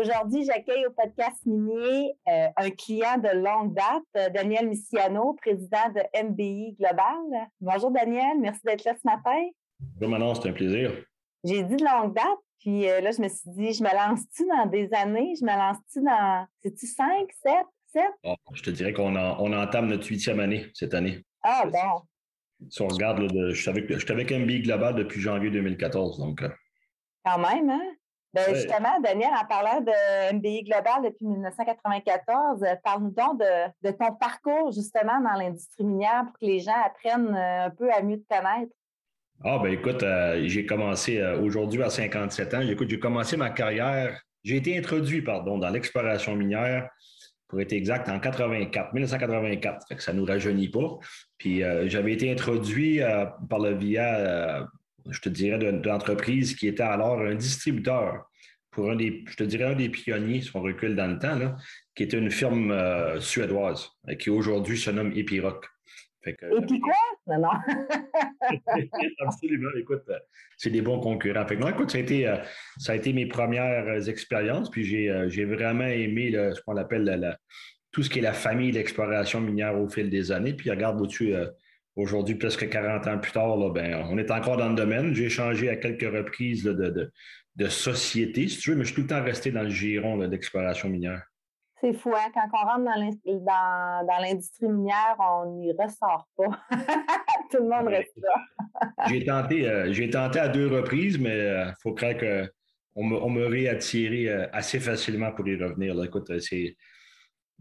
Aujourd'hui, j'accueille au podcast minier euh, un client de longue date, euh, Daniel Missiano, président de MBI Global. Bonjour Daniel, merci d'être là ce matin. Bonjour Manon, c'est un plaisir. J'ai dit de longue date, puis euh, là, je me suis dit, je me lance-tu dans des années? Je me lance-tu dans, c'est-tu 5, 7, 7? je te dirais qu'on on entame notre huitième année cette année. Ah bon. Si on regarde, je suis avec, avec MBI Global depuis janvier 2014, donc. Quand même, hein? Ben, Justement, Daniel, en parlant de MBI Global depuis 1994, euh, parle-nous donc de, ton parcours justement dans l'industrie minière pour que les gens apprennent euh, un peu à mieux te connaître. Ah, ben écoute, euh, j'ai commencé aujourd'hui à 57 ans. Écoute, j'ai commencé ma carrière, j'ai été introduit, pardon, dans l'exploration minière, pour être exact, en 84, 1984. Fait que ça ne nous rajeunit pas. Puis j'avais été introduit par le via je te dirais, de, l'entreprise qui était alors un distributeur pour un des, je te dirais, un des pionniers, si on recule dans le temps, là, qui était une firme euh, suédoise, euh, qui aujourd'hui se nomme Epiroc. Et puis quoi? Non, non. Absolument. Écoute, euh, c'est des bons concurrents. Fait que écoute, ça a, été, ça a été mes premières expériences, puis j'ai vraiment aimé ce qu'on appelle tout ce qui est la famille d'exploration minière au fil des années. Puis regarde au-dessus, Aujourd'hui, presque 40 ans plus tard, ben, on est encore dans le domaine. J'ai changé à quelques reprises de, société, si tu veux, mais je suis tout le temps resté dans le giron d'exploration minière. C'est fou, hein? Quand on rentre dans l'industrie minière, on n'y ressort pas. tout le monde reste là. j'ai tenté, euh, tenté à deux reprises, mais il euh, faut croire qu'on me, on me réattiré euh, assez facilement pour y revenir. Écoute, c'est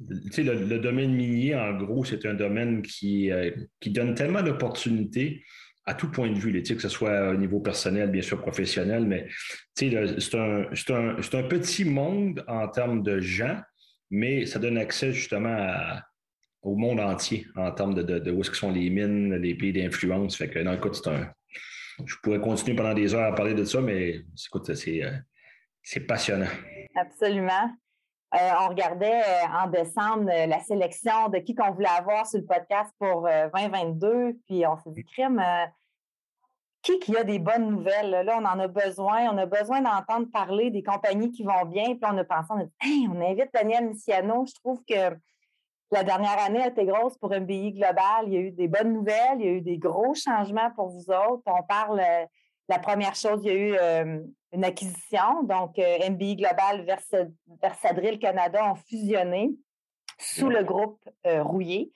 le, domaine minier, en gros, c'est un domaine qui, euh, donne tellement d'opportunités à tout point de vue, que ce soit au niveau personnel, bien sûr professionnel, mais c'est un, petit monde en termes de gens, mais ça donne accès justement au monde entier en termes de, où sont les mines, les pays d'influence. Fait que, un. Je pourrais continuer pendant des heures à parler de ça, mais écoute, c'est euh, passionnant. Absolument. Euh, on regardait euh, en décembre euh, la sélection de qui qu'on voulait avoir sur le podcast pour 2022, puis on s'est dit, crime, qui qui a des bonnes nouvelles? Là, on en a besoin. On a besoin d'entendre parler des compagnies qui vont bien. Puis on a pensé, on a dit, on invite Daniel Missiano. Je trouve que la dernière année a été grosse pour MBI Global. Il y a eu des bonnes nouvelles, il y a eu des gros changements pour vous autres. On parle, la première chose, il y a eu une acquisition. Donc, euh, MBI Global, Versadril Canada ont fusionné sous le groupe euh, Rouillé.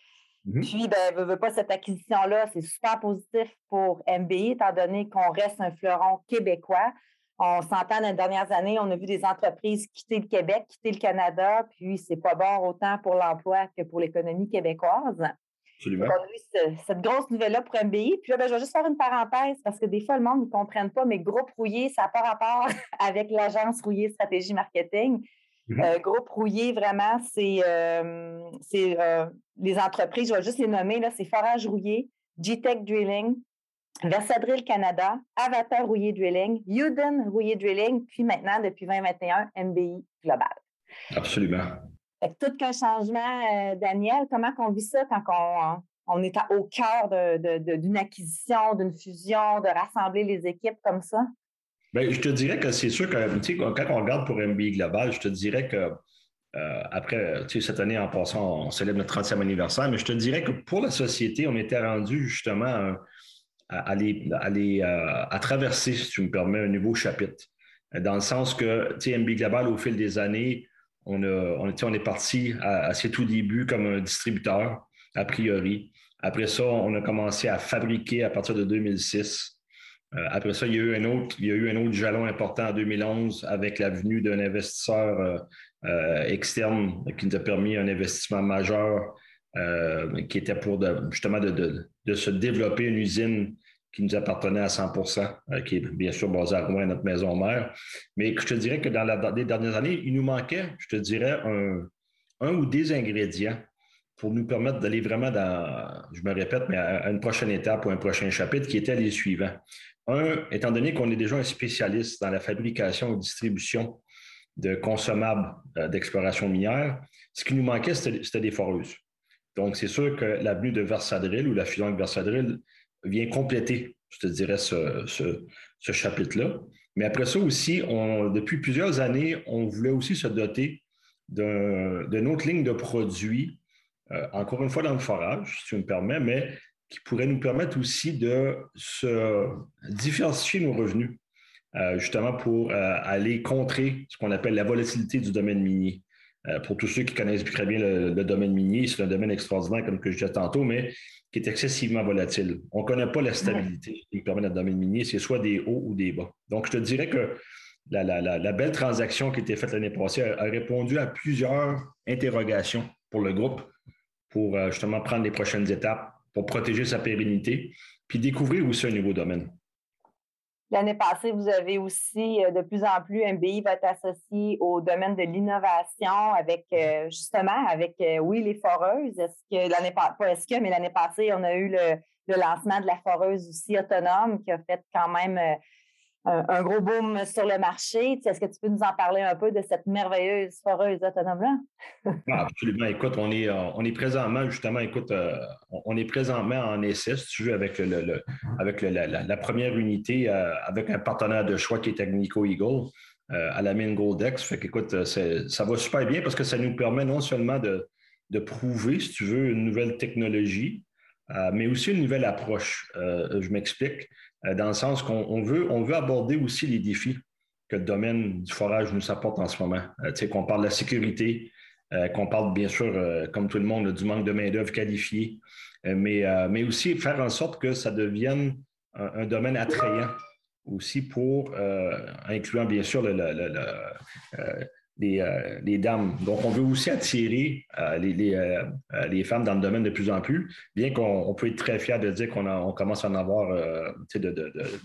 Mm-hmm. Puis, ben, veut, veut pas cette acquisition-là, c'est super positif pour MBI, étant donné qu'on reste un fleuron québécois. On s'entend dans les dernières années, on a vu des entreprises quitter le Québec, quitter le Canada, puis c'est pas bon autant pour l'emploi que pour l'économie québécoise. Absolument. cette grosse nouvelle-là pour MBI. Puis là, ben, je vais juste faire une parenthèse parce que des fois, le monde ne comprenne pas, mais Groupe Rouillé, ça n'a pas rapport avec l'agence Rouillé Stratégie Marketing. Mm-hmm. Euh, groupe Rouillé, vraiment, c'est euh, euh, les entreprises, je vais juste les nommer, là, c'est Forage Rouillé, G-Tech Drilling, Versadrill Canada, Avatar Rouillé Drilling, Uden Rouillé Drilling, puis maintenant, depuis 2021, MBI Global. Absolument tout qu'un changement, euh, Daniel, comment on vit ça quand on, est au cœur d'une acquisition, d'une fusion, de rassembler les équipes comme ça? Bien, je te dirais que c'est sûr que quand on regarde pour MBI Global, je te dirais que euh, après, cette année, en passant, on célèbre notre 30e anniversaire, mais je te dirais que pour la société, on était rendu justement à, aller, euh, à, traverser, si tu me permets, un nouveau chapitre. Dans le sens que, tu sais, MB Global, au fil des années, on, on, est parti à, ses tout débuts comme un distributeur, a priori. Après ça, on a commencé à fabriquer à partir de 2006. Euh, après ça, il y, a eu un autre, il a jalon important en 2011 avec la venue d'un investisseur euh, euh, externe qui nous a permis un investissement majeur qui était pour justement de, se développer une usine qui nous appartenait à 100% qui est bien sûr basé à Rouen, notre maison mère. Mais je te dirais que dans, les dernières années, il nous manquait, je te dirais, un, un ou des ingrédients pour nous permettre d'aller vraiment dans, je me répète, mais à une prochaine étape ou un prochain chapitre qui était les suivants. Un, étant donné qu'on est déjà un spécialiste dans la fabrication et distribution de consommables euh, d'exploration minière, ce qui nous manquait, c'était des foreuses. Donc, c'est sûr que l'avenue de Versadril ou la fusion avec Versadril vient compléter, je te dirais, ce, chapitre-là. Mais après ça aussi, depuis plusieurs années, on voulait aussi se doter d'une autre ligne de produits, euh, encore une fois dans le forage, si tu me permets, mais qui pourrait nous permettre aussi de se diversifier nos revenus, euh, justement pour euh, aller contrer ce qu'on appelle la volatilité du domaine minier. Pour tous ceux qui connaissent très bien le, domaine minier, c'est un domaine extraordinaire, comme que je disais tantôt, mais qui est excessivement volatile. On ne connaît pas la stabilité qui permet notre domaine minier, c'est soit des hauts ou des bas. Donc, je te dirais que la, belle transaction qui a été faite l'année passée a, répondu à plusieurs interrogations pour le groupe pour euh, justement prendre les prochaines étapes pour protéger sa pérennité, puis découvrir aussi un nouveau domaine. L'année passée, vous avez aussi euh, de plus en plus MBI va être associé au domaine de l'innovation avec euh, justement avec oui les foreuses. Est-ce que l'année pas est-ce que mais l'année passée on a eu le, le, lancement de la foreuse aussi autonome qui a fait quand même un, gros boom sur le marché. Est-ce que tu peux nous en parler un peu de cette merveilleuse foreuse autonome-là? Ah, absolument. Écoute, on est, euh, on est présentement, justement, écoute, euh, on est présentement en essai, si tu veux, avec, le, avec la, première unité, euh, avec un partenaire de choix qui est Agnico Eagle à la mine Goldex. Fait qu'écoute, ça va super bien parce que ça nous permet non seulement de, de prouver, si tu veux, une nouvelle technologie, mais aussi une nouvelle approche. je m'explique. Euh, dans le sens qu'on veut, on veut aborder aussi les défis que le domaine du forage nous apporte en ce moment. Euh, tu sais, qu'on parle de la sécurité, euh, qu'on parle bien sûr, comme tout le monde, du manque de main-d'œuvre qualifiée, mais, mais aussi faire en sorte que ça devienne un, domaine attrayant aussi pour, incluant bien sûr le, euh, les, dames. Donc, on veut aussi attirer euh, euh, les, femmes dans le domaine de plus en plus, bien qu'on peut être très fier de dire qu'on commence à en avoir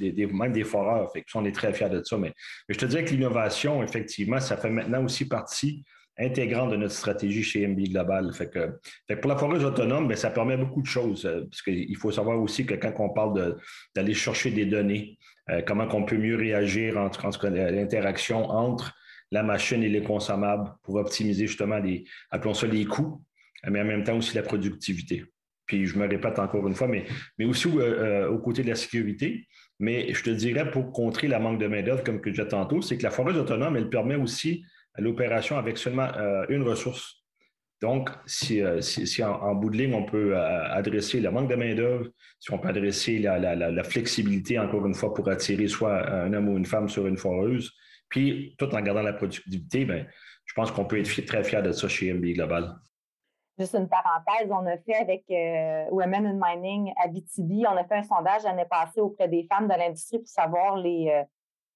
même des foreurs. Fait on est très fiers de ça. Mais, je te dirais que l'innovation, effectivement, ça fait maintenant aussi partie intégrante de notre stratégie chez MB Global. Fait que, pour la foreuse autonome, ben, ça permet beaucoup de choses. parce qu'il faut savoir aussi que quand on parle d'aller chercher des données, comment on peut mieux réagir entre, entre l'interaction entre la machine et les consommables pour optimiser justement les, appelons ça les coûts, mais en même temps aussi la productivité. Puis je me répète encore une fois, mais, mais aussi euh, euh, au côté de la sécurité. Mais je te dirais, pour contrer la manque de main-d'œuvre, comme que disais tantôt, c'est que la foreuse autonome, elle permet aussi l'opération avec seulement euh, une ressource. Donc, si, en, bout de ligne, on peut adresser le manque de main-d'œuvre, si on peut adresser la, la, flexibilité, encore une fois, pour attirer soit un homme ou une femme sur une foreuse, puis, tout en gardant la productivité, bien, je pense qu'on peut être très fier de ça chez MB Global. Juste une parenthèse, on a fait avec euh, Women in Mining à BTB, on a fait un sondage l'année passée auprès des femmes de l'industrie pour savoir les, euh,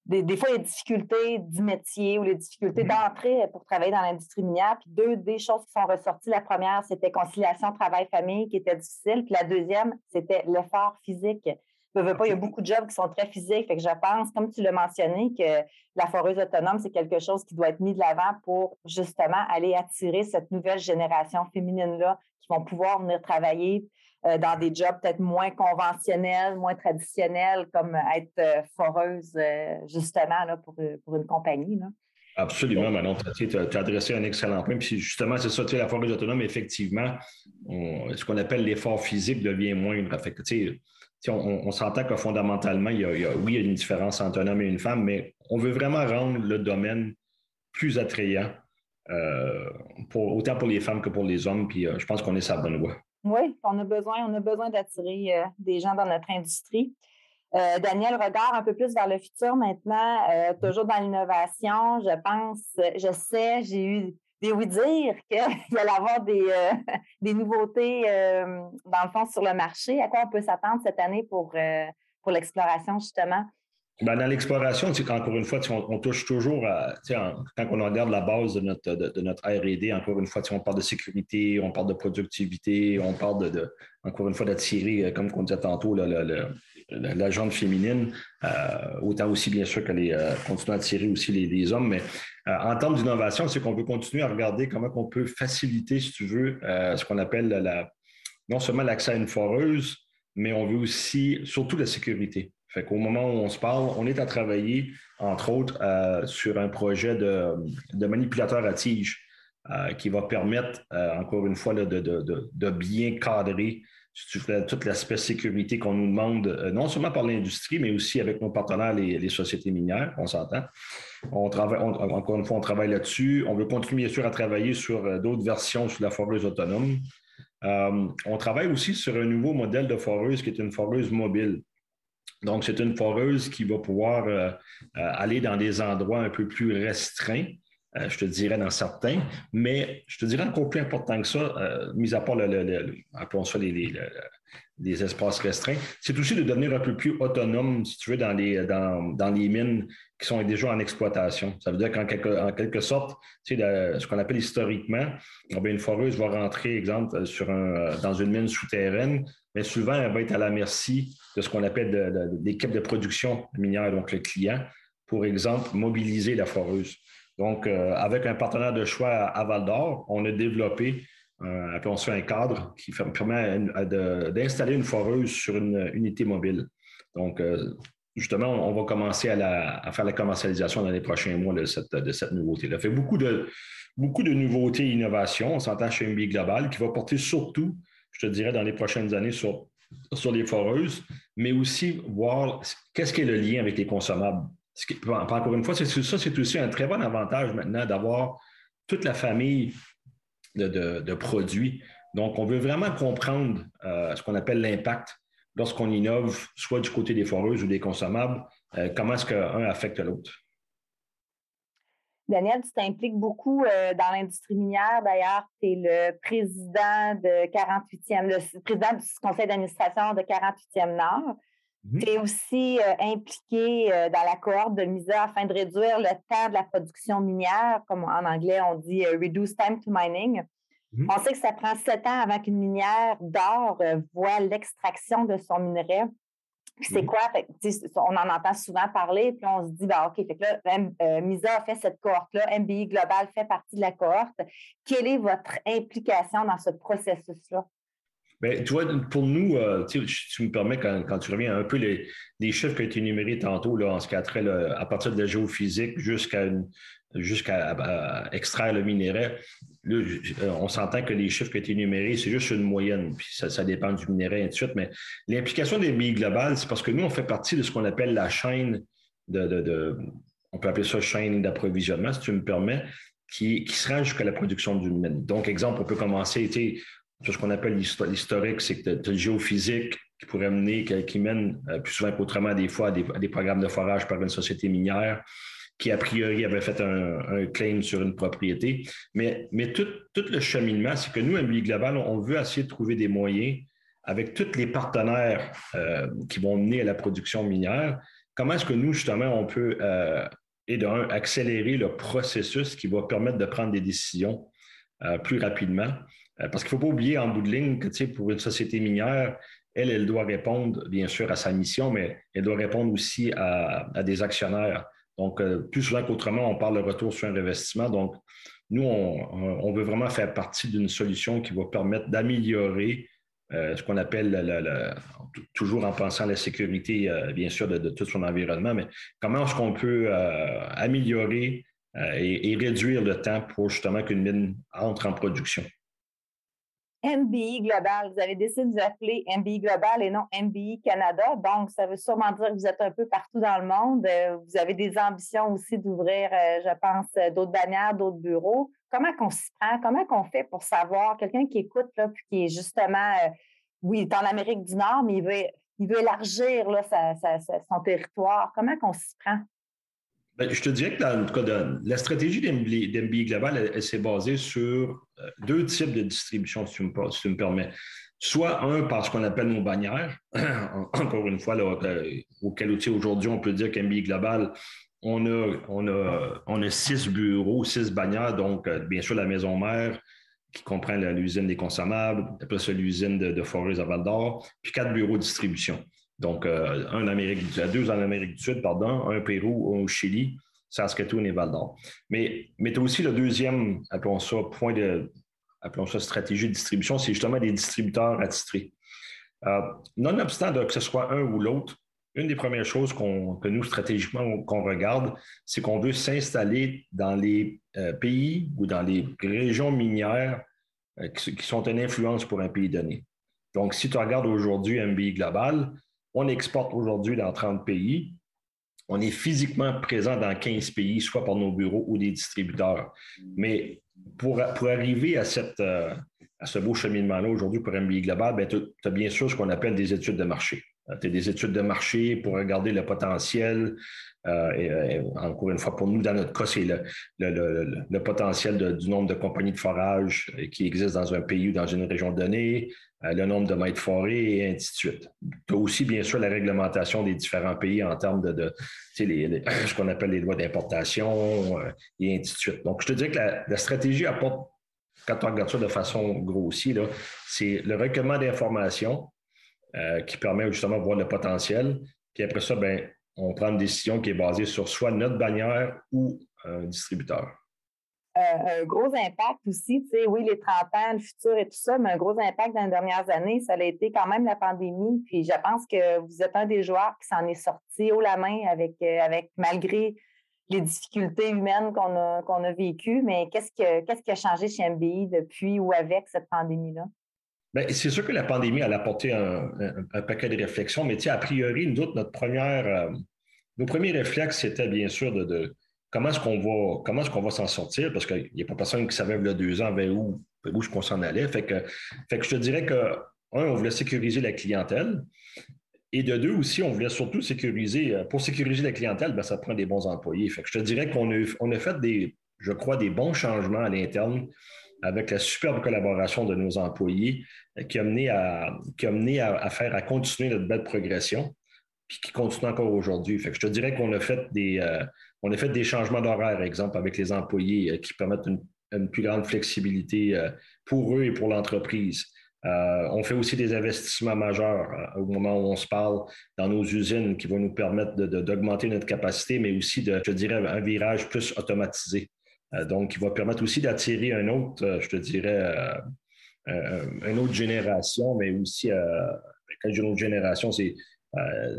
des, fois les difficultés du métier ou les difficultés mm-hmm. d'entrée pour travailler dans l'industrie minière. Puis deux des choses qui sont ressorties. La première, c'était conciliation travail-famille qui était difficile. Puis la deuxième, c'était l'effort physique pas, il y a beaucoup de jobs qui sont très physiques. Fait que je pense, comme tu l'as mentionné, que la foreuse autonome, c'est quelque chose qui doit être mis de l'avant pour justement aller attirer cette nouvelle génération féminine-là qui vont pouvoir venir travailler euh, dans des jobs peut-être moins conventionnels, moins traditionnels, comme être euh, foreuse, euh, justement, là, pour, pour une compagnie. Là. Absolument, Manon. Tu as, adressé un excellent point. Puis justement, c'est ça, la foreuse autonome, effectivement, ce qu'on appelle l'effort physique devient moindre. Fait que, on, s'entend que fondamentalement, il y, a, oui, il y a une différence entre un homme et une femme, mais on veut vraiment rendre le domaine plus attrayant, euh, autant pour les femmes que pour les hommes. Puis euh, je pense qu'on est sur la bonne voie. Oui, on a besoin, besoin d'attirer euh, des gens dans notre industrie. Daniel regarde un peu plus vers le futur maintenant, toujours dans l'innovation. Je pense, je sais, j'ai eu des oui-dire qu'il allait y avoir des, euh, nouveautés, euh, dans le fond, sur le marché. À quoi on peut s'attendre cette année pour, euh, pour l'exploration, justement? Ben, dans l'exploration, encore une fois, on, touche toujours à, quand on regarde la base de notre, de, notre RD, encore une fois, on parle de sécurité, on parle de productivité, on parle de, encore une fois, d'attirer, comme on disait tantôt, le, la gente féminine, euh, autant aussi bien sûr que les euh, continuer à attirer aussi les, hommes. Mais en termes d'innovation, c'est qu'on veut continuer à regarder comment on peut faciliter, si tu veux, ce qu'on appelle non seulement l'accès à une foreuse, mais on veut aussi surtout la sécurité. Fait qu'au moment où on se parle, on est à travailler, entre autres, euh, sur un projet de, manipulateur à tige euh, qui va permettre, euh, encore une fois, de, bien cadrer tout l'aspect sécurité qu'on nous demande, non seulement par l'industrie, mais aussi avec nos partenaires, les, sociétés minières, on s'entend. On travaille, encore une fois, on travaille là-dessus. On veut continuer, bien sûr, à travailler sur d'autres versions sur la foreuse autonome. on travaille aussi sur un nouveau modèle de foreuse qui est une foreuse mobile. Donc, c'est une foreuse qui va pouvoir euh, euh, aller dans des endroits un peu plus restreints, euh, je te dirais dans certains, mais je te dirais encore plus important que ça, mis à part le, appelons ça les, espaces restreints, c'est aussi de devenir un peu plus autonome, si tu veux, dans les, dans, les mines qui sont déjà en exploitation. Ça veut dire qu'en quelque, quelque sorte, tu sais, ce qu'on appelle historiquement, une foreuse va rentrer, exemple, sur un, dans une mine souterraine, mais souvent, elle va être à la merci de ce qu'on appelle l'équipe de, production minière, donc le client, pour exemple, mobiliser la foreuse. Donc, euh, avec un partenaire de choix à Val d'Or, on a développé, euh, ça un cadre qui permet d'installer une foreuse sur une unité mobile. Donc, euh, justement, on va commencer à, faire la commercialisation dans les prochains mois de cette, de cette nouveauté-là. fait beaucoup de, beaucoup de nouveautés et innovations. On s'entend chez MB Global qui va porter surtout je te dirais, dans les prochaines années sur, sur les foreuses, mais aussi voir qu'est-ce qui est le lien avec les consommables. Encore une fois, ça, c'est aussi un très bon avantage maintenant d'avoir toute la famille de, produits. Donc, on veut vraiment comprendre euh, ce qu'on appelle l'impact lorsqu'on innove, soit du côté des foreuses ou des consommables, euh, comment est-ce qu'un affecte l'autre. Daniel, tu t'impliques beaucoup euh, dans l'industrie minière. D'ailleurs, tu es le président de 48e, le président du conseil d'administration de 48e Nord. Mhm. Tu es aussi euh, impliqué euh, dans la cohorte de MISA afin de réduire le temps de la production minière, comme en anglais on dit reduce time to mining. Mhm. On sait que ça prend sept ans avant qu'une minière d'or voit l'extraction de son minerai c'est quoi? on en entend souvent parler, puis on se dit, ben, OK, fait que là, euh, MISA a fait cette cohorte-là, MBI Global fait partie de la cohorte. Quelle est votre implication dans ce processus-là? Bien, tu vois, pour nous, euh, tu, me permets, quand, tu reviens un peu les, chiffres qui ont été énumérés tantôt, là, en ce qui a trait à partir de la géophysique jusqu'à extraire le minerai. Là, on s'entend que les chiffres qui ont été énumérés, c'est juste une moyenne, puis ça, dépend du minerai, et ainsi de suite. Mais l'implication des billes globales, c'est parce que nous, on fait partie de ce qu'on appelle la chaîne de, on peut appeler ça chaîne d'approvisionnement, si tu me permets, qui, qui se jusqu'à la production d'une mine. Donc, exemple, on peut commencer, ce qu'on appelle l'historique, c'est que tu as le géophysique qui pourrait mener, qui, mène euh, plus souvent qu'autrement des fois à des, programmes de forage par une société minière qui a priori avait fait un, claim sur une propriété. Mais, tout, le cheminement, c'est que nous, MBI Global, on veut essayer de trouver des moyens avec tous les partenaires euh, qui vont mener à la production minière. Comment est-ce que nous, justement, on peut, euh, et d'un, accélérer le processus qui va permettre de prendre des décisions plus rapidement? Euh, parce qu'il ne faut pas oublier en bout de ligne que pour une société minière, elle, elle doit répondre bien sûr à sa mission, mais elle doit répondre aussi à, des actionnaires. Donc, euh, plus souvent qu'autrement, on parle de retour sur un investissement. Donc, nous, on, veut vraiment faire partie d'une solution qui va permettre d'améliorer euh, ce qu'on appelle, toujours en pensant à la sécurité, bien sûr, de, tout son environnement, mais comment est-ce qu'on peut améliorer et, réduire le temps pour justement qu'une mine entre en production. MBI Global. Vous avez décidé de vous appeler MBI Global et non MBI Canada. Donc, ça veut sûrement dire que vous êtes un peu partout dans le monde. Euh, vous avez des ambitions aussi d'ouvrir, euh, je pense, euh, d'autres bannières, d'autres bureaux. Comment qu'on s'y prend? Comment qu'on fait pour savoir, quelqu'un qui écoute, là, puis qui est justement, oui, il est en Amérique du Nord, mais il veut, il veut élargir là, son territoire. Comment qu'on s'y prend? Ben, je te dirais que dans le cas la stratégie d'MBI Global, elle, s'est basée sur deux types de distribution, si tu me, permets. Soit un par ce qu'on appelle nos bannières, encore une fois, là, auquel outil aujourd'hui on peut dire qu'MBI Global, on a, six bureaux, six bannières, donc bien sûr la maison mère, qui comprend l'usine des consommables, après ça l'usine de, de à Val d'Or, puis quatre bureaux de distribution. Donc, euh, un Amérique, deux en Amérique du Sud, pardon, un au Pérou, un au Chili, Saskatoon et Val d'Or. Mais, mais tu as aussi le deuxième, appelons ça, point de, appelons ça stratégie de distribution, c'est justement des distributeurs attitrés. Euh, nonobstant que ce soit un ou l'autre, une des premières choses que nous, stratégiquement, qu'on regarde, c'est qu'on veut s'installer dans les euh, pays ou dans les régions minières euh, qui, sont une influence pour un pays donné. Donc, si tu regardes aujourd'hui MBI Global, on exporte aujourd'hui dans 30 pays. On est physiquement présent dans 15 pays, soit par nos bureaux ou des distributeurs. Mais pour, arriver euh, à ce beau cheminement-là aujourd'hui pour MBI Global, ben, tu as bien sûr ce qu'on appelle des études de marché. Euh, tu as des études de marché pour regarder le potentiel. Euh, et, encore une fois, pour nous, dans notre cas, c'est le, le, potentiel du nombre de compagnies de forage qui existent dans un pays ou dans une région donnée, euh, le nombre de mètres forés et ainsi de suite. Tu as aussi, bien sûr, la réglementation des différents pays en termes de, ce qu'on appelle les lois d'importation et ainsi de suite. Donc, je te dirais que la, stratégie apporte, quand on regarde ça de façon grossière, c'est le recueillement d'informations, euh, qui permet justement de voir le potentiel. Puis après ça, ben, on prend une décision qui est basée sur soit notre bannière ou un distributeur. Euh, un gros impact aussi, tu sais, oui, les 30 ans, le futur et tout ça, mais un gros impact dans les dernières années, ça a été quand même la pandémie. Puis je pense que vous êtes un des joueurs qui s'en est sorti haut la main avec, euh, avec malgré les difficultés humaines qu'on a, a vécues. Mais qu'est-ce, qu'est-ce qui a changé chez MBI depuis ou avec cette pandémie-là? Bien, c'est sûr que la pandémie a apporté un, paquet de réflexions, mais a priori, nous autres, notre première, euh, nos premiers réflexes, c'était bien sûr de, comment est-ce qu'on va, comment est-ce qu'on va s'en sortir, parce qu'il n'y a pas personne qui savait il y a deux ans vers où, où je qu'on s'en allait. Fait que, fait que je te dirais que, un, on voulait sécuriser la clientèle. Et de deux aussi, on voulait surtout sécuriser. Euh, pour sécuriser la clientèle, ben, ça prend des bons employés. Fait que je te dirais qu'on a, on a fait des, je crois, des bons changements à l'interne avec la superbe collaboration de nos employés euh, qui a mené à, qui a mené à, faire, à continuer notre belle progression, puis qui continue encore aujourd'hui. Je te dirais qu'on a fait des, euh, on a fait des changements d'horaire, exemple, avec les employés euh, qui permettent une, plus grande flexibilité pour eux et pour l'entreprise. on fait aussi des investissements majeurs au moment où on se parle dans nos usines qui vont nous permettre d'augmenter notre capacité, mais aussi de, je dirais, un virage plus automatisé. Euh, donc, qui va permettre aussi d'attirer un autre, euh, je te dirais, euh, une autre génération, mais aussi, quand je dis une autre génération, c'est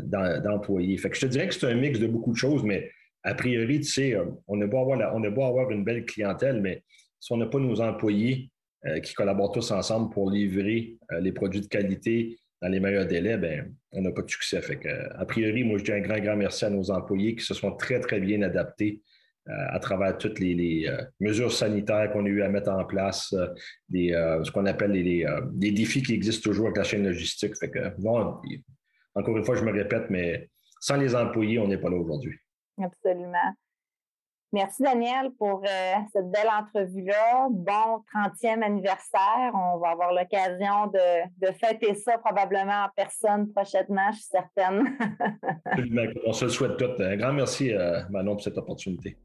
d'employés. Fait que je te dirais que c'est un mix de beaucoup de choses, mais a priori, tu sais, on a beau avoir, avoir une belle clientèle, mais si on n'a pas nos employés qui collaborent tous ensemble pour livrer les produits de qualité dans les meilleurs délais, ben, on n'a pas de succès. Fait que, a priori, moi, je dis un grand, grand merci à nos employés qui se sont très, très bien adaptés à travers toutes les, euh, mesures sanitaires qu'on a eu à mettre en place, euh, ce qu'on appelle les, défis qui existent toujours avec la chaîne logistique. Fait que, encore une fois, je me répète, mais sans les employés, on n'est pas là aujourd'hui. Absolument. Merci, Daniel, pour cette belle entrevue-là. Bon 30e anniversaire. On va avoir l'occasion de, de, fêter ça probablement en personne prochainement, je suis certaine. on se le souhaite tout. Un grand merci, Manon, pour cette opportunité.